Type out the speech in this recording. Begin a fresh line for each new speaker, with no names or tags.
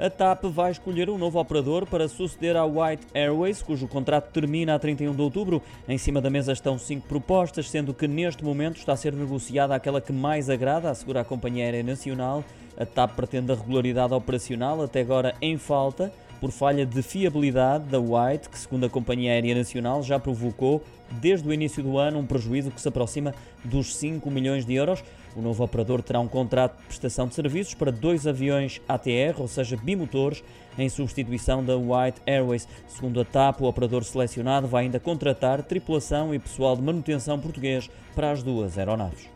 A TAP vai escolher um novo operador para suceder à White Airways, cujo contrato termina a 31 de outubro. Em cima da mesa estão cinco propostas, sendo que neste momento está a ser negociada aquela que mais agrada, assegura a Companhia Aérea Nacional. A TAP pretende a regularidade operacional, até agora em falta por falha de fiabilidade da White, que, segundo a Companhia Aérea Nacional, já provocou, desde o início do ano, um prejuízo que se aproxima dos 5 milhões de euros. O novo operador terá um contrato de prestação de serviços para dois aviões ATR, ou seja, bimotores, em substituição da White Airways. Segundo a TAP, o operador selecionado vai ainda contratar tripulação e pessoal de manutenção português para as duas aeronaves.